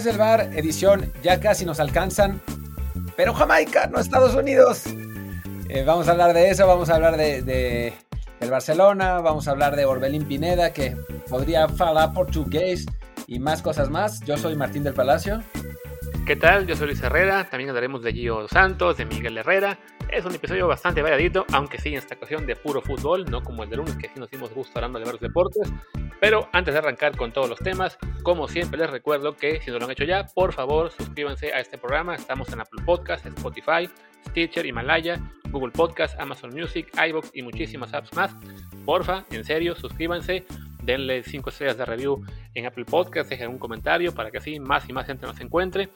Desde el bar, edición Ya casi nos alcanzan, pero Jamaica, no Estados Unidos. Eh, vamos a hablar de eso, vamos a hablar de, de, del Barcelona, vamos a hablar de Orbelín Pineda, que podría falar portugués y más cosas más. Yo soy Martín del Palacio. ¿Qué tal? Yo soy Luis Herrera, también hablaremos de Gio Santos, de Miguel Herrera. Es un episodio bastante variadito, aunque sí en esta ocasión de puro fútbol, no como el de lunes que sí nos dimos gusto hablando de varios deportes. Pero antes de arrancar con todos los temas, como siempre les recuerdo que si no lo han hecho ya, por favor suscríbanse a este programa. Estamos en Apple Podcast, Spotify, Stitcher, Himalaya, Google Podcast, Amazon Music, iBox y muchísimas apps más. Porfa, en serio, suscríbanse denle 5 estrellas de review en Apple Podcast, dejen un comentario para que así más y más gente nos encuentre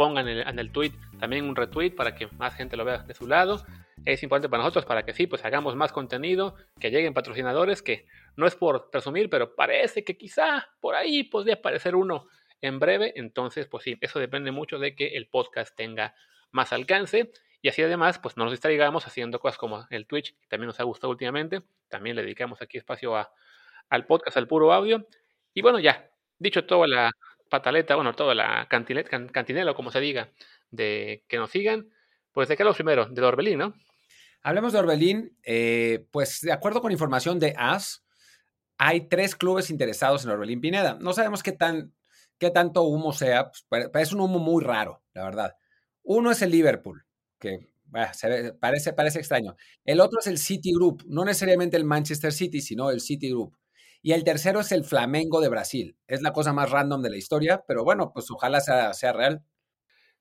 pongan en el, tweet también un retweet para que más gente lo vea de su lado. Es importante para nosotros para que sí, pues hagamos más contenido, que lleguen patrocinadores, que no es por presumir, pero parece que quizá por ahí podría aparecer uno en breve. Entonces, pues sí, eso depende mucho de que el podcast tenga más alcance. Y así además, pues no nos distraigamos haciendo cosas como el Twitch, que también nos ha gustado últimamente. También le dedicamos aquí espacio a, al podcast, al puro audio. Y bueno, ya, dicho todo la, pataleta, bueno, toda la cantinela, como se diga, de que nos sigan, pues de qué lo primero, de Orbelín, ¿no? Hablemos de Orbelín, eh, pues de acuerdo con información de AS, hay tres clubes interesados en Orbelín Pineda. No sabemos qué, tan, qué tanto humo sea, pues, es un humo muy raro, la verdad. Uno es el Liverpool, que parece, parece extraño. El otro es el City Group, no necesariamente el Manchester City, sino el City Group. Y el tercero es el Flamengo de Brasil. Es la cosa más random de la historia, pero bueno, pues ojalá sea, real.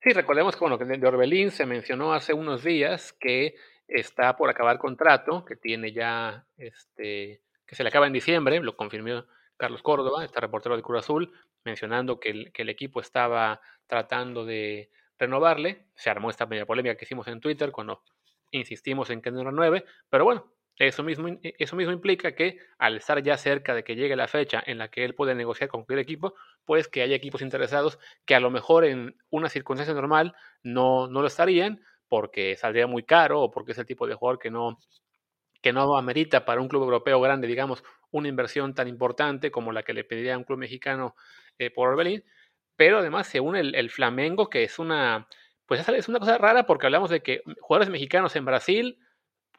Sí, recordemos que, bueno, que de Orbelín se mencionó hace unos días que está por acabar contrato, que tiene ya, este, que se le acaba en diciembre, lo confirmó Carlos Córdoba, este reportero de Cruz Azul, mencionando que el, que el equipo estaba tratando de renovarle. Se armó esta media polémica que hicimos en Twitter cuando insistimos en que no renueve, pero bueno, eso mismo, e, eso mismo implica que al estar ya cerca de que llegue la fecha en la que él puede negociar con cualquier equipo, pues que haya equipos interesados que a lo mejor en una circunstancia normal no, no lo estarían porque saldría muy caro o porque es el tipo de jugador que no, que no amerita para un club europeo grande, digamos, una inversión tan importante como la que le pediría a un club mexicano eh, por Orbelín. Pero además se une el, el Flamengo, que es una, pues es una cosa rara porque hablamos de que jugadores mexicanos en Brasil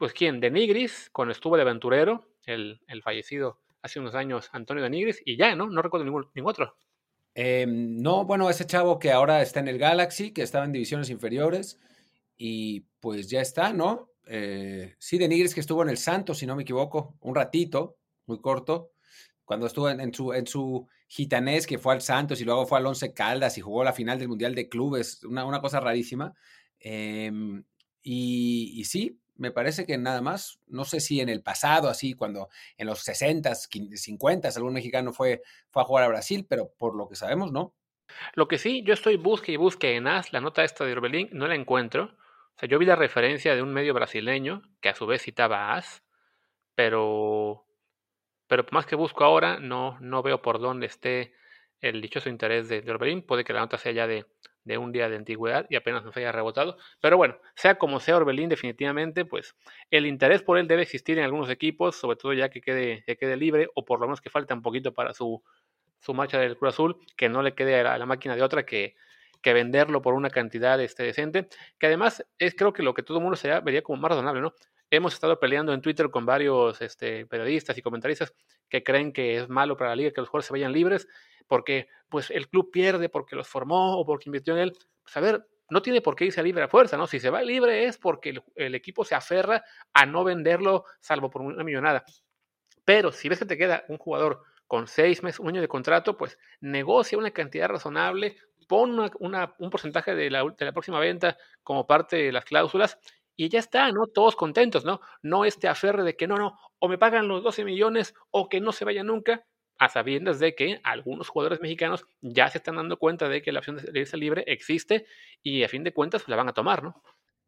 pues quién, de Nigris, cuando estuvo de aventurero, el, fallecido hace unos años Antonio de Nigris, y ya, ¿no? No recuerdo ningún, ningún otro. Em, no, bueno, ese chavo que ahora está en el Galaxy, que estaba en divisiones inferiores, y pues ya está, ¿no? Eh, sí, de Nigris que estuvo en el Santos, si no me equivoco, un ratito, muy corto, cuando estuvo en, su, en su gitanés, que fue al Santos y luego fue al Once Caldas y jugó la final del Mundial de Clubes, una, una cosa rarísima. Em, y, sí, me parece que nada más, no sé si en el pasado, así, cuando en los 60, 50, algún mexicano fue, fue a jugar a Brasil, pero por lo que sabemos, no. Lo que sí, yo estoy busque y busque en AS, la nota esta de Orbelín, no la encuentro. O sea, yo vi la referencia de un medio brasileño que a su vez citaba a AS, pero, pero más que busco ahora, no, no veo por dónde esté el dichoso interés de, de Orbelín. Puede que la nota sea ya de, de un día de antigüedad y apenas nos haya rebotado. Pero bueno, sea como sea Orbelín, definitivamente, pues el interés por él debe existir en algunos equipos, sobre todo ya que quede, que quede libre, o por lo menos que falta un poquito para su, su marcha del Cruz Azul, que no le quede a la, máquina de otra que, que venderlo por una cantidad este, decente, que además es creo que lo que todo el mundo se vería como más razonable, ¿no? Hemos estado peleando en Twitter con varios este, periodistas y comentaristas que creen que es malo para la liga que los jugadores se vayan libres porque pues el club pierde porque los formó o porque invirtió en él. Pues no tiene por qué irse libre a fuerza, ¿no? Si se va libre es porque el, equipo se aferra a no venderlo salvo por una millonada. Pero si ves que te queda un jugador con seis meses, un año de contrato, pues negocia una cantidad razonable, pon un porcentaje de la próxima venta como parte de las cláusulas y ya está, ¿no? Todos contentos, ¿no? No este aferre de que no, no, o me pagan los 12 millones o que no se vaya nunca a sabiendas de que algunos jugadores mexicanos ya se están dando cuenta de que la opción de irse libre existe y a fin de cuentas pues, la van a tomar, ¿no?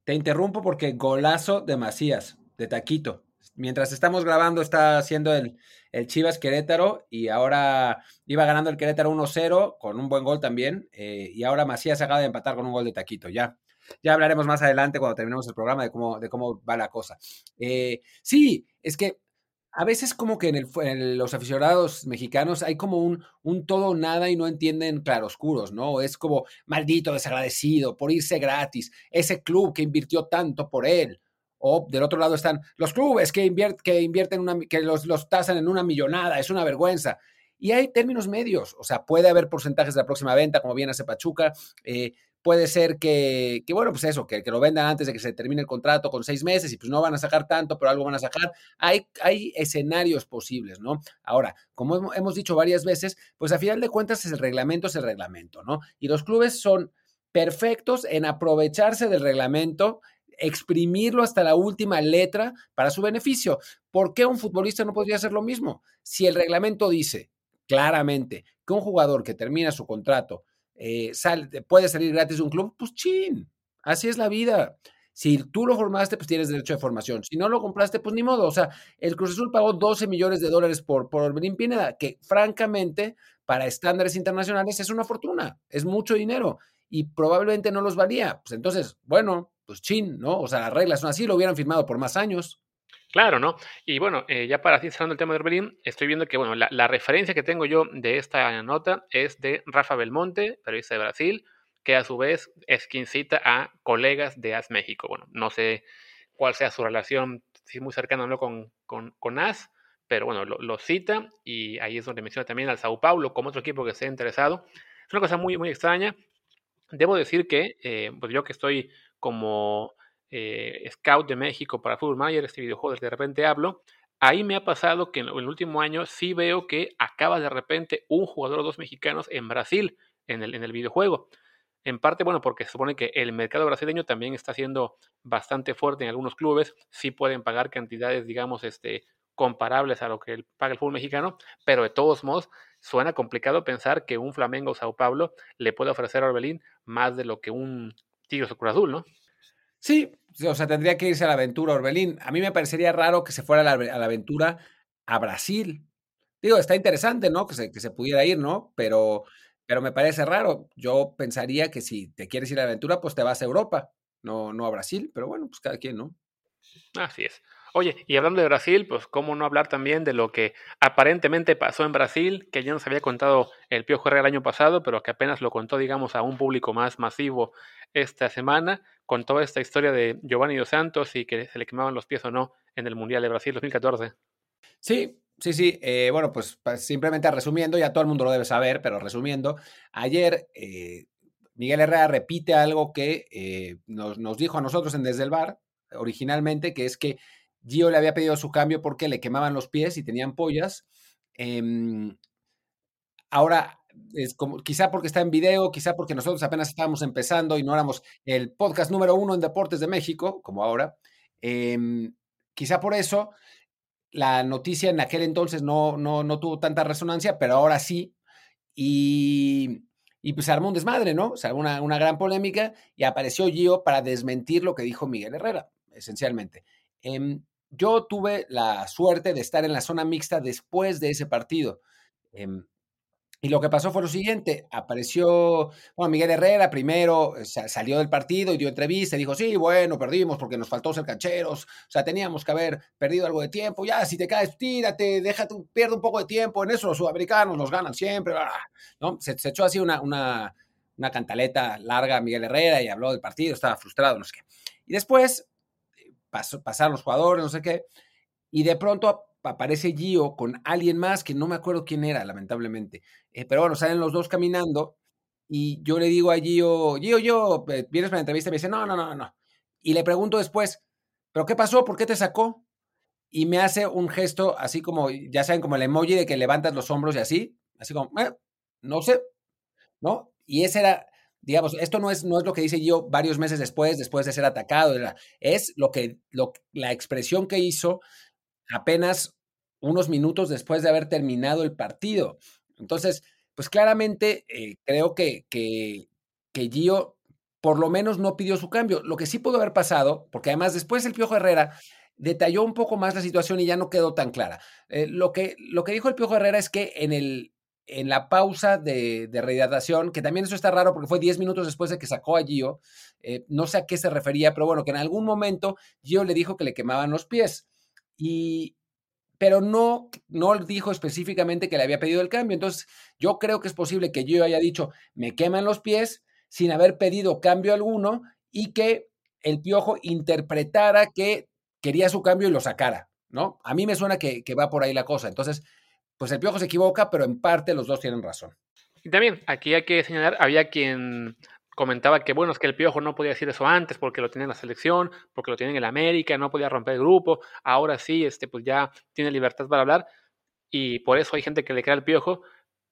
Te interrumpo porque golazo de Macías, de Taquito. Mientras estamos grabando está haciendo el, el Chivas Querétaro y ahora iba ganando el Querétaro 1-0 con un buen gol también eh, y ahora Macías acaba de empatar con un gol de Taquito, ya. Ya hablaremos más adelante cuando terminemos el programa de cómo, de cómo va la cosa. Eh, sí, es que a veces como que en, los aficionados mexicanos hay como un, un todo nada y no entienden claroscuros, ¿no? Es como maldito, desagradecido, por irse gratis, ese club que invirtió tanto por él. O del otro lado están los clubes que, que invierten, una, que los, los tasan en una millonada, es una vergüenza. Y hay términos medios, o sea, puede haber porcentajes de la próxima venta, como bien hace Pachuca, eh, puede ser que, que, bueno, pues eso, que, que, lo vendan antes de que se termine el contrato con seis meses y pues no van a sacar tanto, pero algo van a sacar. Hay, hay escenarios posibles, ¿no? Ahora, como hemos dicho varias veces, pues a final de cuentas el reglamento es el reglamento, ¿no? Y los clubes son perfectos en aprovecharse del reglamento exprimirlo hasta la última letra para su beneficio. ¿Por qué un futbolista no podría hacer lo mismo? Si el reglamento dice claramente que un jugador que termina su contrato eh, puede salir gratis un club, pues chin, así es la vida. Si tú lo formaste, pues tienes derecho de formación. Si no lo compraste, pues ni modo. O sea, el Cruz Azul pagó 12 millones de dólares por, por Orbelín Pineda, que francamente, para estándares internacionales es una fortuna, es mucho dinero y probablemente no los valía. Pues entonces, bueno, pues chin, ¿no? O sea, las reglas son así, lo hubieran firmado por más años. Claro, ¿no? Y bueno, eh, ya para así cerrando el tema de Orbelín, estoy viendo que, bueno, la, referencia que tengo yo de esta nota es de Rafa Belmonte, periodista de Brasil, que a su vez es quien cita a colegas de AS México. Bueno, no sé cuál sea su relación, si es muy cercana o no con, con, con AS, pero bueno, lo, cita y ahí es donde menciona también al Sao Paulo como otro equipo que esté interesado. Es una cosa muy, muy extraña. Debo decir que, eh, pues yo que estoy como eh, Scout de México para Football Manager, este videojuego de repente hablo, ahí me ha pasado que en el último año sí veo que acaba de repente un jugador o dos mexicanos en Brasil en el, en el videojuego. En parte, bueno, porque se supone que el mercado brasileño también está siendo bastante fuerte en algunos clubes, sí pueden pagar cantidades, digamos, este, comparables a lo que paga el fútbol mexicano, pero de todos modos suena complicado pensar que un Flamengo o Sao Paulo le puede ofrecer a Orbelín más de lo que un Tigres o Cruz Azul, ¿no? Sí, o sea, tendría que irse a la aventura Orbelín. A mí me parecería raro que se fuera a la, a la aventura a Brasil. Digo, está interesante, ¿no? Que se, que se pudiera ir, ¿no? Pero, pero me parece raro. Yo pensaría que si te quieres ir a la aventura, pues te vas a Europa, no, no a Brasil. Pero bueno, pues cada quien, ¿no? Así es. Oye, y hablando de Brasil, pues cómo no hablar también de lo que aparentemente pasó en Brasil, que ya nos había contado el Piojo Herrera el año pasado, pero que apenas lo contó, digamos, a un público más masivo esta semana, con toda esta historia de Giovanni Dos Santos y que se le quemaban los pies o no en el Mundial de Brasil 2014. Sí, sí, sí. Eh, bueno, pues simplemente resumiendo, ya todo el mundo lo debe saber, pero resumiendo, ayer eh, Miguel Herrera repite algo que eh, nos, nos dijo a nosotros en Desde el Bar originalmente, que es que Gio le había pedido su cambio porque le quemaban los pies y tenían pollas. Eh, ahora, es como, quizá porque está en video, quizá porque nosotros apenas estábamos empezando y no éramos el podcast número uno en deportes de México, como ahora. Eh, quizá por eso la noticia en aquel entonces no, no, no tuvo tanta resonancia, pero ahora sí. Y, y pues desmadre, ¿no? Se armó una, una gran polémica y apareció Gio para desmentir lo que dijo Miguel Herrera, esencialmente. Eh, yo tuve la suerte de estar en la zona mixta después de ese partido. Eh, y lo que pasó fue lo siguiente, apareció, bueno, Miguel Herrera primero salió del partido y dio entrevista y dijo, sí, bueno, perdimos porque nos faltó ser cancheros, o sea, teníamos que haber perdido algo de tiempo, ya, si te caes, tírate, déjate, pierde un poco de tiempo, en eso los sudamericanos los ganan siempre, ¿no? Se, se echó así una, una, una cantaleta larga a Miguel Herrera y habló del partido, estaba frustrado, no sé qué. Y después pasó, pasaron los jugadores, no sé qué, y de pronto aparece Gio con alguien más que no me acuerdo quién era, lamentablemente. Eh, pero bueno, salen los dos caminando y yo le digo a Gio, Gio, yo, eh, vienes para la entrevista y me dice, no, no, no, no. Y le pregunto después, ¿pero qué pasó? ¿Por qué te sacó? Y me hace un gesto así como, ya saben, como el emoji de que levantas los hombros y así, así como, eh, no sé, ¿no? Y ese era, digamos, esto no es, no es lo que dice Gio varios meses después, después de ser atacado, es lo que, lo, la expresión que hizo apenas unos minutos después de haber terminado el partido. Entonces, pues claramente eh, creo que, que, que Gio por lo menos no pidió su cambio. Lo que sí pudo haber pasado, porque además después el Piojo Herrera detalló un poco más la situación y ya no quedó tan clara. Eh, lo, que, lo que dijo el Piojo Herrera es que en, el, en la pausa de, de rehidratación, que también eso está raro porque fue 10 minutos después de que sacó a Gio, eh, no sé a qué se refería, pero bueno, que en algún momento Gio le dijo que le quemaban los pies. Y, pero no, no dijo específicamente que le había pedido el cambio. Entonces, yo creo que es posible que yo haya dicho, me queman los pies sin haber pedido cambio alguno y que el piojo interpretara que quería su cambio y lo sacara, ¿no? A mí me suena que, que va por ahí la cosa. Entonces, pues el piojo se equivoca, pero en parte los dos tienen razón. Y también, aquí hay que señalar, había quien comentaba que bueno, es que el Piojo no podía decir eso antes porque lo tiene en la selección, porque lo tiene en el América, no podía romper el grupo, ahora sí, este, pues ya tiene libertad para hablar y por eso hay gente que le cree al Piojo,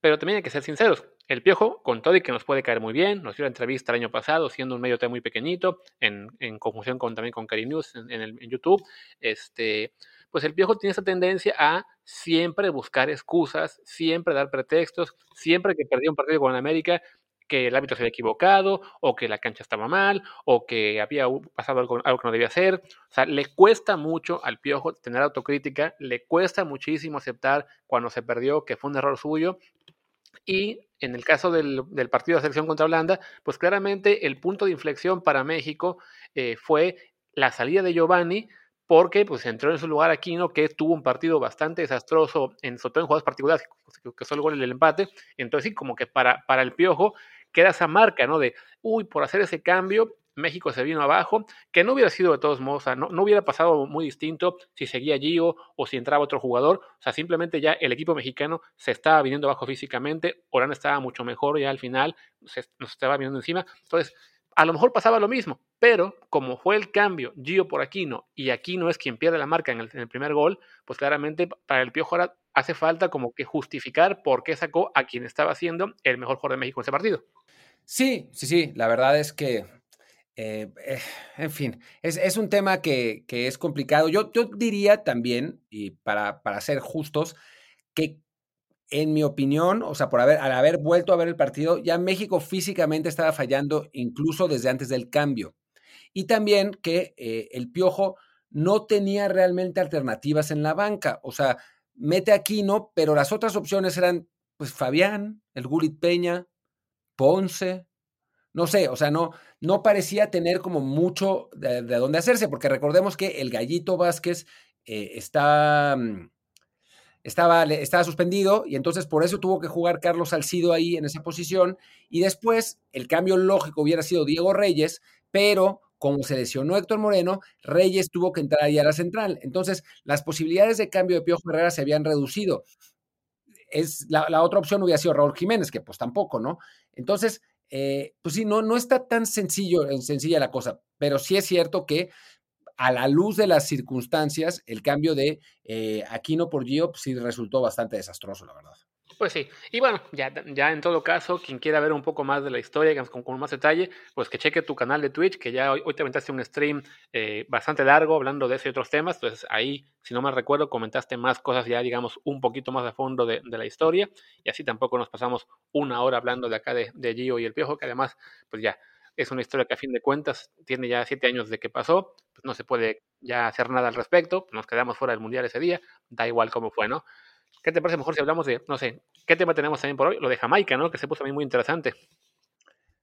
pero también hay que ser sinceros, el Piojo, con todo y que nos puede caer muy bien, nos dio la entrevista el año pasado siendo un medio muy pequeñito, en, en conjunción con, también con Cari News en, en, en YouTube, este, pues el Piojo tiene esa tendencia a siempre buscar excusas, siempre dar pretextos, siempre que perdió un partido con América, que el árbitro se había equivocado, o que la cancha estaba mal, o que había pasado algo, que no debía hacer. O sea, le cuesta mucho al piojo tener autocrítica, le cuesta muchísimo aceptar cuando se perdió que fue un error suyo. Y en el caso del, partido de selección contra Holanda, pues claramente el punto de inflexión para México eh, fue la salida de Giovanni, porque pues entró en su lugar Aquino, que tuvo un partido bastante desastroso, en, sobre todo en juegos particulares, que solo el gol del empate. Entonces, sí, como que para el Piojo queda esa marca, ¿no? De, uy, por hacer ese cambio, México se vino abajo, que no hubiera sido de todos modos, o sea, no, no, hubiera pasado muy distinto si seguía Gio o si entraba otro jugador, o sea, simplemente ya el equipo mexicano se estaba viniendo abajo físicamente, Orán estaba mucho mejor ya al final, se, nos estaba viniendo encima, entonces a lo mejor pasaba lo mismo, pero como fue el cambio Gio por Aquino y Aquino es quien pierde la marca en el, primer gol, pues claramente para el Piojo ahora hace falta como que justificar por qué sacó a quien estaba siendo el mejor jugador de México en ese partido. Sí, sí, sí, la verdad es que, eh, eh, en fin, es, un tema que, es complicado. Yo, diría también, y para, ser justos, que en mi opinión, o sea, por haber, al haber vuelto a ver el partido, ya México físicamente estaba fallando incluso desde antes del cambio. Y también que eh, el Piojo no tenía realmente alternativas en la banca. O sea, mete a Aquino, pero las otras opciones eran, pues, Fabián, el Gulit Peña, Ponce, no sé, o sea, no, no parecía tener como mucho de, de dónde hacerse, porque recordemos que el Gallito Vázquez eh, está, estaba, estaba suspendido y entonces por eso tuvo que jugar Carlos Salcido ahí en esa posición y después el cambio lógico hubiera sido Diego Reyes, pero como se lesionó Héctor Moreno, Reyes tuvo que entrar ahí a la central. Entonces, las posibilidades de cambio de Piojo Herrera se habían reducido. Es, la, otra opción hubiera sido Raúl Jiménez, que pues tampoco, ¿no? Entonces, eh, pues sí, no, no está tan sencillo, sencilla la cosa, pero sí es cierto que a la luz de las circunstancias, el cambio de eh, Aquino por Gio pues sí resultó bastante desastroso, la verdad. Pues sí, y bueno, ya, ya en todo caso, quien quiera ver un poco más de la historia, con, con más detalle, pues que cheque tu canal de Twitch, que ya hoy, hoy te aventaste un stream eh, bastante largo hablando de ese y otros temas, entonces ahí, si no mal recuerdo, comentaste más cosas ya, digamos, un poquito más a fondo de, de la historia, y así tampoco nos pasamos una hora hablando de acá de, de Gio y el Piojo, que además, pues ya, es una historia que a fin de cuentas tiene ya siete años de que pasó, pues no se puede ya hacer nada al respecto, nos quedamos fuera del Mundial ese día, da igual cómo fue, ¿no? ¿Qué te parece mejor si hablamos de, no sé, qué tema tenemos también por hoy? Lo de Jamaica, ¿no? Que se puso también muy interesante.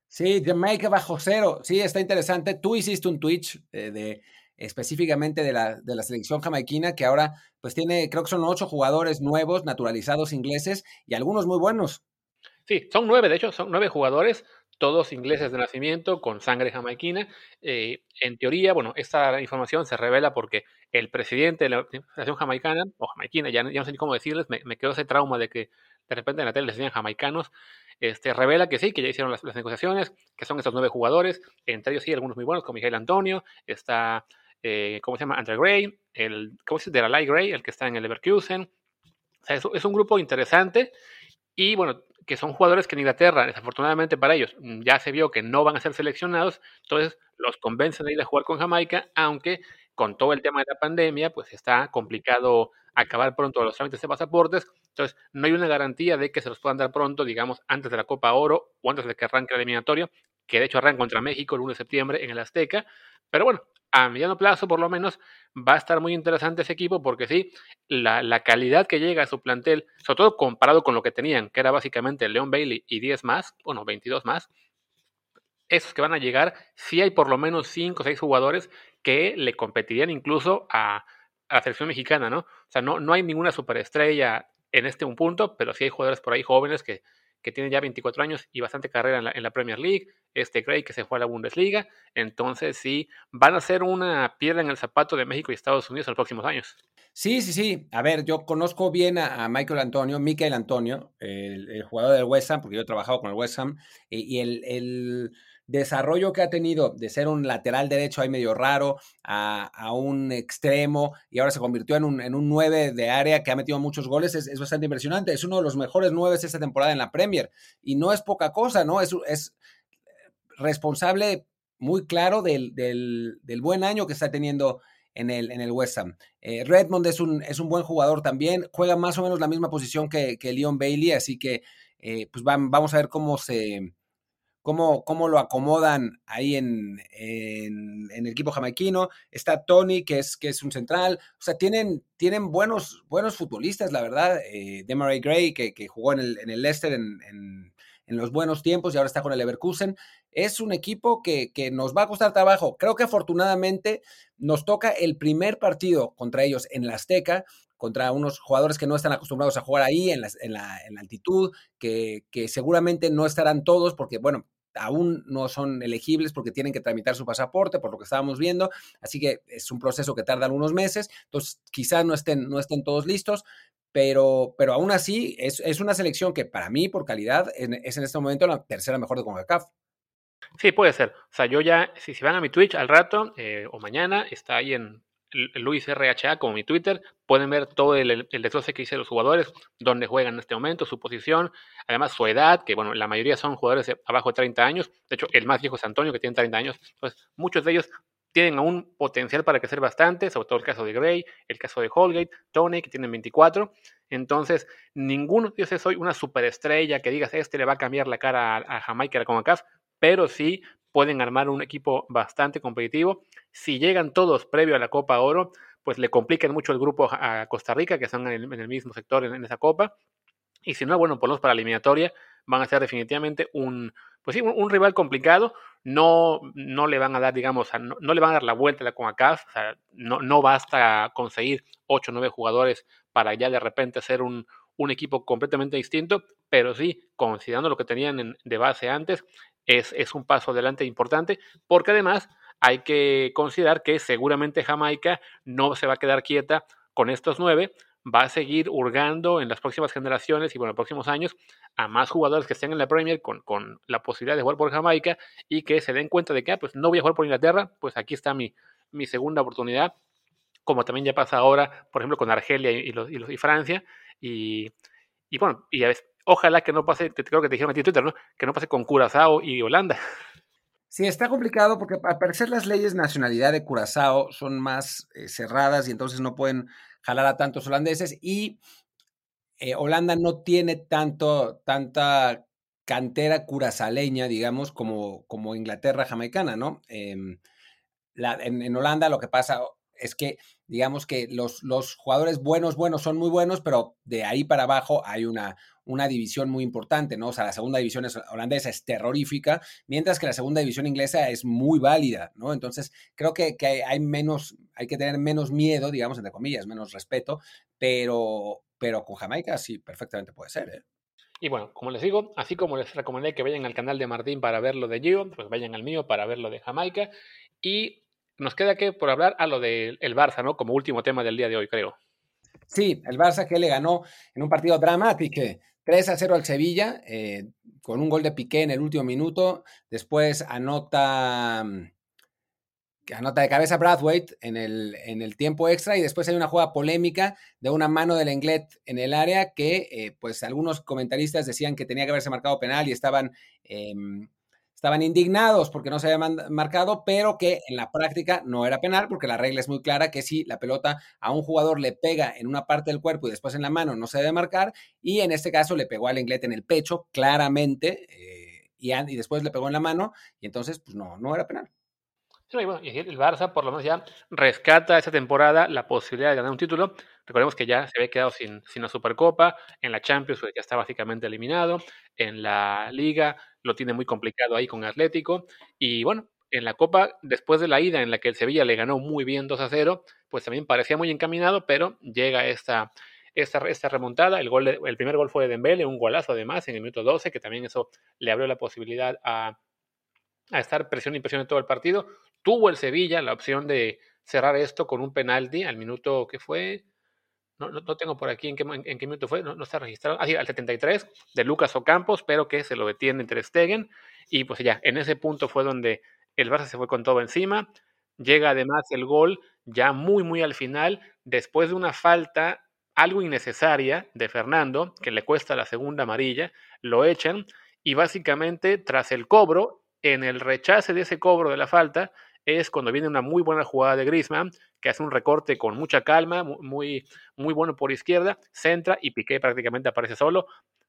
Sí, Jamaica bajo cero. Sí, está interesante. Tú hiciste un Twitch eh, de específicamente de la, de la selección jamaiquina que ahora pues tiene, creo que son ocho jugadores nuevos, naturalizados ingleses y algunos muy buenos. Sí, son nueve, de hecho, son nueve jugadores, todos ingleses de nacimiento, con sangre jamaiquina. Eh, en teoría, bueno, esta información se revela porque el presidente de la nación jamaicana, o jamaiquina, ya, no sé ni cómo decirles, me, me, quedó ese trauma de que de repente en la tele les decían jamaicanos, este, revela que sí, que ya hicieron las, negociaciones, que son estos nueve jugadores, entre ellos sí, algunos muy buenos, como Miguel Antonio, está, eh, ¿cómo se llama? Andrew Gray, el, ¿cómo se llama? De Gray, el que está en el Leverkusen. O sea, es un grupo interesante y bueno, que son jugadores que en Inglaterra, desafortunadamente para ellos, mm, ya se vio que no van a ser seleccionados, entonces los convencen de ir a jugar con Jamaica, aunque con todo el tema de la pandemia, pues está complicado acabar pronto los trámites de pasaportes, entonces no hay una garantía de que se los puedan dar pronto, digamos, antes de la Copa Oro o antes de que arranque el eliminatorio, que de hecho arranca contra México el 1 de septiembre en el Azteca, pero bueno, a mediano plazo por lo menos va a estar muy interesante ese equipo porque sí, la, la, calidad que llega a su plantel, sobre todo comparado con lo que tenían, que era básicamente Leon Bailey y 10 más, bueno, 22 más, esos que van a llegar, sí hay por lo menos 5 o 6 jugadores que le competirían incluso a a la selección mexicana, ¿no? O sea, no, no hay ninguna superestrella en este un punto, pero sí hay jugadores por ahí jóvenes que, que tienen ya 24 años y bastante carrera en la, Premier League, este Gray que se fue a la Bundesliga, entonces sí, van a ser una piedra en el zapato de México y Estados Unidos en los próximos años. Sí, sí, sí. A ver, yo conozco bien a, Michael Antonio, Michael Antonio, el, jugador del West Ham, porque yo he trabajado con el West Ham, y, el, desarrollo que ha tenido de ser un lateral derecho ahí medio raro a, un extremo y ahora se convirtió en un, en un 9 de área que ha metido muchos goles es, bastante impresionante. Es uno de los mejores 9 esta temporada en la Premier y no es poca cosa, ¿no? Es, es responsable muy claro del, del, del buen año que está teniendo en el, en el West Ham. Eh, Redmond es un, es un buen jugador también, juega más o menos la misma posición que, que Leon Bailey, así que eh, pues vamos a ver cómo se... Cómo, cómo lo acomodan ahí en, en, el equipo jamaiquino. Está Tony, que es, que es un central. O sea, tienen, tienen buenos, buenos futbolistas, la verdad. Eh, Demaray Gray, que, que, jugó en el, en el Leicester en, en los buenos tiempos y ahora está con el Leverkusen. Es un equipo que, que, nos va a costar trabajo. Creo que afortunadamente nos toca el primer partido contra ellos en la Azteca, contra unos jugadores que no están acostumbrados a jugar ahí en la, en la, en la altitud, que, que seguramente no estarán todos porque, bueno, aún no son elegibles porque tienen que tramitar su pasaporte, por lo que estábamos viendo. Así que es un proceso que tarda algunos meses. Entonces, quizás no estén, no estén todos listos, pero, pero aún así es, es, una selección que para mí, por calidad, es en este momento la tercera mejor de CONCACAF. Sí, puede ser. O sea, yo ya, si, si van a mi Twitch al rato eh, o mañana, está ahí en Luis RHA como mi Twitter, pueden ver todo el, el que hice de los jugadores, dónde juegan en este momento, su posición, además su edad, que bueno, la mayoría son jugadores abajo de 30 años, de hecho el más viejo es Antonio que tiene 30 años, entonces muchos de ellos tienen aún potencial para crecer bastante, sobre todo el caso de Gray, el caso de Holgate, Tony, que tienen 24. Entonces, ninguno de ellos soy una superestrella que digas, este le va a cambiar la cara a, Jamaica con CAF, pero sí pueden armar un equipo bastante competitivo. Si llegan todos previo a la Copa Oro, pues le complican mucho el grupo a Costa Rica, que están en el, mismo sector en, esa Copa. Y si no, bueno, por los para la eliminatoria van a ser definitivamente un, pues sí, un, rival complicado. No, no le van a dar, digamos, no, le van a dar la vuelta a la CONCACAF. O sea, no, no basta conseguir 8 o 9 jugadores para ya de repente ser un, un equipo completamente distinto, pero sí, considerando lo que tenían de base antes, es, es un paso adelante importante, porque además hay que considerar que seguramente Jamaica no se va a quedar quieta con estos nueve, va a seguir hurgando en las próximas generaciones y bueno, en los próximos años a más jugadores que estén en la Premier con, con, la posibilidad de jugar por Jamaica y que se den cuenta de que, ah, pues no voy a jugar por Inglaterra, pues aquí está mi, mi segunda oportunidad, como también ya pasa ahora, por ejemplo, con Argelia y, los, y, los, y Francia. Y, bueno, y a veces, ojalá que no pase, creo que te dijeron a ti Twitter, ¿no? Que no pase con Curazao y Holanda. Sí, está complicado porque al parecer las leyes nacionalidad de Curazao son más eh, cerradas y entonces no pueden jalar a tantos holandeses y eh, Holanda no tiene tanto, tanta cantera curazaleña, digamos, como, como Inglaterra jamaicana, ¿no? Em, la, en, Holanda lo que pasa es que, digamos que los, los jugadores buenos, buenos son muy buenos, pero de ahí para abajo hay una, una división muy importante, ¿no? O sea, la segunda división holandesa es terrorífica, mientras que la segunda división inglesa es muy válida, ¿no? Entonces, creo que, que hay menos, hay que tener menos miedo, digamos, entre comillas, menos respeto, pero, pero con Jamaica sí, perfectamente puede ser, ¿eh? Y bueno, como les digo, así como les recomendé que vayan al canal de Martín para ver lo de Gio, pues vayan al mío para ver lo de Jamaica. Y nos queda que por hablar a lo del Barça, ¿no? Como último tema del día de hoy, creo. Sí, el Barça que le ganó en un partido dramático 3 a 0 al Sevilla, eh, con un gol de Piqué en el último minuto. Después anota, mm, anota de cabeza Brathwaite en el, en el tiempo extra. Y después hay una jugada polémica de una mano del Englet en el área que, eh, pues, algunos comentaristas decían que tenía que haberse marcado penal y estaban em, estaban indignados porque no se había marcado, pero que en la práctica no era penal, porque la regla es muy clara que si la pelota a un jugador le pega en una parte del cuerpo y después en la mano, no se debe marcar, y en este caso le pegó al inglés en el pecho, claramente, eh, y, y, después le pegó en la mano, y entonces, pues no, no era penal. Sí, bueno, el Barça por lo menos ya rescata esa temporada la posibilidad de ganar un título. Recordemos que ya se había quedado sin, sin la Supercopa, en la Champions pues, ya está básicamente eliminado, en la Liga lo tiene muy complicado ahí con Atlético. Y bueno, en la Copa, después de la ida en la que el Sevilla le ganó muy bien 2 a 0, pues también parecía muy encaminado, pero llega esta, esta, esta remontada. El, gol el primer gol fue de Dembele, un golazo además en el minuto 12, que también eso le abrió la posibilidad a, a estar presión y presión en todo el partido. Tuvo el Sevilla la opción de cerrar esto con un penalti al minuto que fue no, no, tengo por aquí en qué, en, qué minuto fue, no, está registrado, ah, al 73, de Lucas Ocampos, pero que se lo detiene entre Stegen, y pues ya, en ese punto fue donde el Barça se fue con todo encima, llega además el gol ya muy, muy al final, después de una falta algo innecesaria de Fernando, que le cuesta la segunda amarilla, lo echan, y básicamente tras el cobro, en el rechace de ese cobro de la falta, es cuando viene una muy buena jugada de Griezmann, que hace un recorte con mucha calma, muy, muy bueno por izquierda, centra y Piqué prácticamente aparece solo.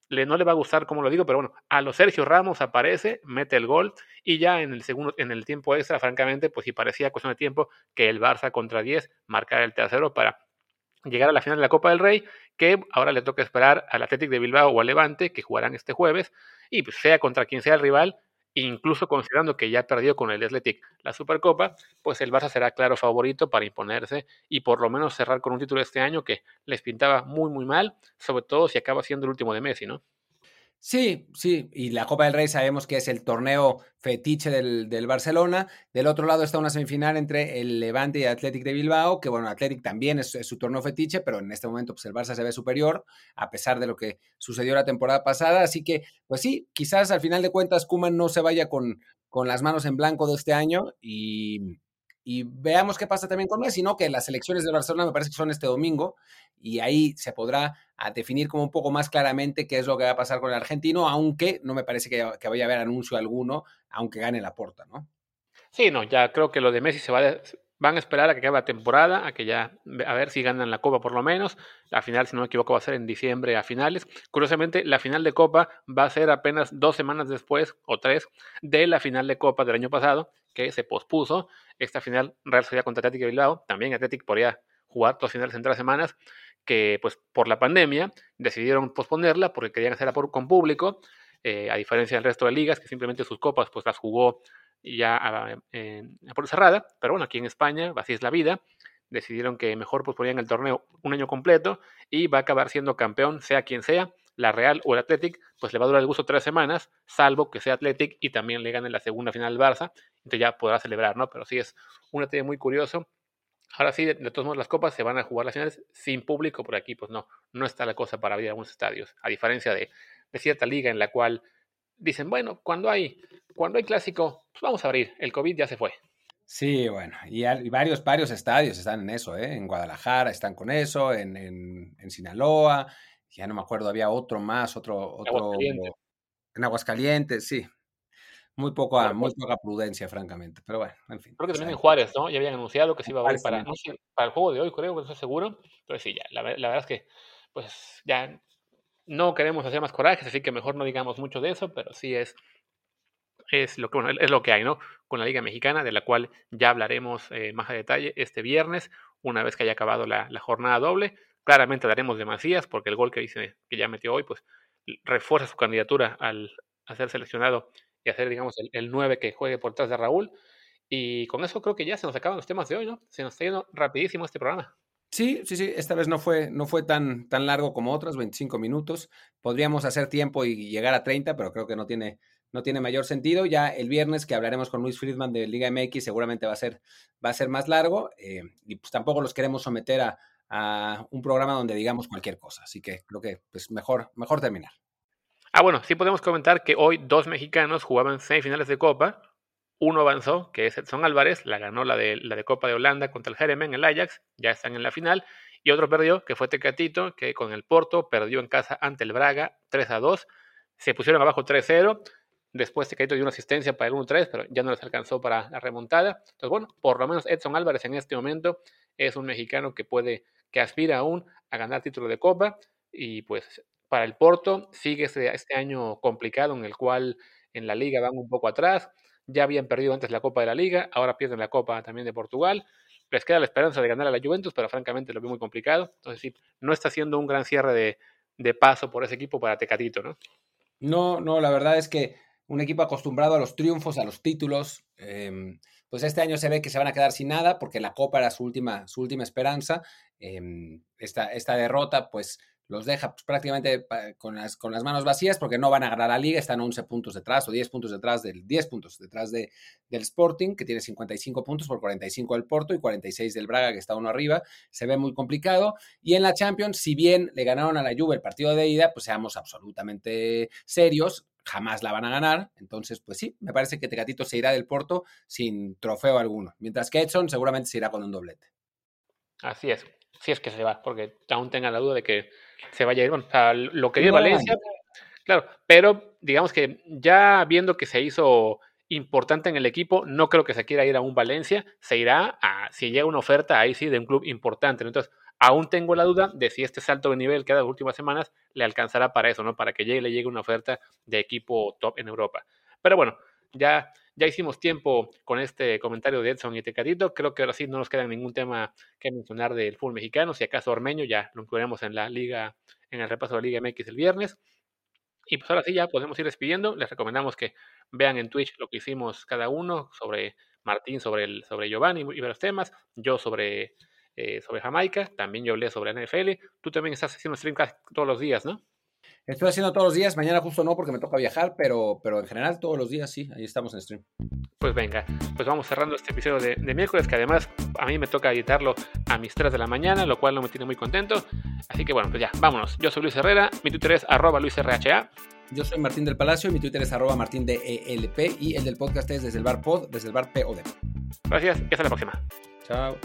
Le, no le va a gustar como lo digo, pero bueno, a lo Sergio Ramos aparece, mete el gol y ya en el segundo, en el tiempo extra, francamente, pues sí parecía cuestión de tiempo que el Barça contra 10 marcara el tercero para llegar a la final de la Copa del Rey, que ahora le toca esperar al Athletic de Bilbao o al Levante, que jugarán este jueves, y pues sea contra quien sea el rival, incluso considerando que ya perdió con el Athletic la Supercopa, pues el Barça será claro favorito para imponerse y por lo menos cerrar con un título este año que les pintaba muy muy mal, sobre todo si acaba siendo el último de Messi, ¿no? Sí, sí, y la Copa del Rey sabemos que es el torneo fetiche del, del, Barcelona. Del otro lado está una semifinal entre el Levante y el Athletic de Bilbao, que bueno, Athletic también es, su torneo fetiche, pero en este momento pues el Barça se ve superior, a pesar de lo que sucedió la temporada pasada. Así que, pues sí, quizás al final de cuentas Kuman no se vaya con, con las manos en blanco de este año y, y veamos qué pasa también con Messi, ¿no? Que las elecciones de Barcelona me parece que son este domingo y ahí se podrá definir como un poco más claramente qué es lo que va a pasar con el argentino, aunque no me parece que, vaya a haber anuncio alguno, aunque gane la porta, ¿no? Sí, no, ya creo que lo de Messi se va a, van a esperar a que acabe la temporada, a que ya, a ver si ganan la Copa por lo menos. La final, si no me equivoco, va a ser en diciembre a finales. Curiosamente, la final de Copa va a ser apenas dos semanas después, o tres, de la final de Copa del año pasado, que se pospuso. Esta final Real Sociedad contra Atlético de Bilbao, también Atlético podría jugar dos finales en tres semanas, que pues por la pandemia decidieron posponerla porque querían hacerla con público, eh, a diferencia del resto de ligas, que simplemente sus copas pues las jugó ya a, por cerrada, pero bueno, aquí en España, así es la vida, decidieron que mejor pues ponían el torneo un año completo y va a acabar siendo campeón, sea quien sea, la Real o el Athletic, pues le va a durar el gusto tres semanas, salvo que sea Athletic y también le gane la segunda final al Barça, entonces ya podrá celebrar, ¿no? Pero sí es un detalle muy curioso. Ahora sí, de, todos modos, las copas se van a jugar las finales sin público, por aquí pues no, no está la cosa para abrir algunos estadios, a diferencia de, de cierta liga en la cual dicen, bueno, cuando hay cuando hay clásico, pues vamos a abrir, el COVID ya se fue. Sí, bueno, y, varios, varios estadios están en eso, ¿eh? En Guadalajara están con eso, en, en, Sinaloa, ya no me acuerdo, había otro más, otro, otro en Aguascalientes, sí. Muy, poco, muy poca prudencia, francamente, pero bueno, en fin. Creo que también en Juárez, ¿no? Ya habían anunciado que se iba a abrir para, para el juego de hoy, creo, que no estoy seguro. Entonces sí, ya, la, la verdad es que, pues ya no queremos hacer más corajes, así que mejor no digamos mucho de eso, pero sí es es lo que, bueno, es lo que hay, ¿no? Con la Liga Mexicana, de la cual ya hablaremos eh, más a detalle este viernes, una vez que haya acabado la, jornada doble. Claramente daremos de Macías, porque el gol que dice que ya metió hoy, pues refuerza su candidatura al ser seleccionado y hacer, digamos, el, el 9 que juegue por detrás de Raúl. Y con eso creo que ya se nos acaban los temas de hoy, ¿no? Se nos está yendo rapidísimo este programa. Sí, sí, sí, esta vez no fue, no fue tan, tan largo como otras, 25 minutos. Podríamos hacer tiempo y llegar a 30, pero creo que no tiene, no tiene mayor sentido. Ya el viernes que hablaremos con Luis Friedman de Liga MX seguramente va a ser, va a ser más largo eh, y pues tampoco los queremos someter a, un programa donde digamos cualquier cosa. Así que creo que pues mejor, mejor terminar. Ah, bueno, sí podemos comentar que hoy dos mexicanos jugaban semifinales de Copa. Uno avanzó, que es Edson Álvarez, la ganó la de, la de Copa de Holanda contra el Jeremen, el Ajax, ya están en la final. Y otro perdió, que fue Tecatito, que con el Porto perdió en casa ante el Braga 3 a 2. Se pusieron abajo 3-0 Después Tecatito dio una asistencia para el 1-3, pero ya no les alcanzó para la remontada. Entonces, bueno, por lo menos Edson Álvarez en este momento es un mexicano que puede, que aspira aún a ganar título de Copa. Y pues para el Porto sigue este, este año complicado en el cual en la liga van un poco atrás. Ya habían perdido antes la Copa de la Liga, ahora pierden la Copa también de Portugal. Les queda la esperanza de ganar a la Juventus, pero francamente lo veo muy complicado. Entonces, sí, no está siendo un gran cierre de, paso por ese equipo para Tecatito, ¿no? No, no, la verdad es que un equipo acostumbrado a los triunfos, a los títulos, em, pues este año se ve que se van a quedar sin nada porque la Copa era su última, su última esperanza. Em, esta, esta derrota, pues los deja pues, prácticamente con las, con las manos vacías porque no van a ganar la liga, están 11 puntos detrás o 10 puntos detrás del 10 puntos detrás de, del Sporting, que tiene 55 puntos por 45 del Porto y 46 del Braga, que está uno arriba. Se ve muy complicado. Y en la Champions, si bien le ganaron a la Juve el partido de ida, pues seamos absolutamente serios, jamás la van a ganar. Entonces, pues sí, me parece que Tecatito se irá del Porto sin trofeo alguno, mientras que Edson seguramente se irá con un doblete. Así es, si es que se va, porque aún tenga la duda de que se vaya a ir. Bueno, o lo quería Valencia, claro, pero digamos que ya viendo que se hizo importante en el equipo, no creo que se quiera ir a un Valencia, se irá a, si llega una oferta ahí sí de un club importante. Entonces, aún tengo la duda de si este salto de nivel que ha dado las últimas semanas le alcanzará para eso, ¿no? Para que llegue, le llegue una oferta de equipo top en Europa. Pero bueno, ya, ya hicimos tiempo con este comentario de Edson y Tecatito. Creo que ahora sí no nos queda ningún tema que mencionar del fútbol mexicano. Si acaso Ormeño, ya lo incluiremos en la liga, en el repaso de la Liga MX el viernes. Y pues ahora sí ya podemos ir despidiendo. Les recomendamos que vean en Twitch lo que hicimos cada uno sobre Martín, sobre, el, sobre Giovanni y varios temas. Yo sobre, eh, sobre Jamaica. También yo hablé sobre NFL. Tú también estás haciendo streamcast todos los días, ¿no? Estoy haciendo todos los días, mañana justo no porque me toca viajar, pero, pero en general todos los días sí, ahí estamos en stream. Pues venga, pues vamos cerrando este episodio de, de, miércoles, que además a mí me toca editarlo a mis 3 de la mañana, lo cual no me tiene muy contento. Así que bueno, pues ya, vámonos. Yo soy Luis Herrera, mi Twitter es arroba luisrha. Yo soy Martín del Palacio, mi Twitter es arroba martín de ELP y el del podcast es desde el bar pod, desde el bar POD. Gracias y hasta la próxima. Chao.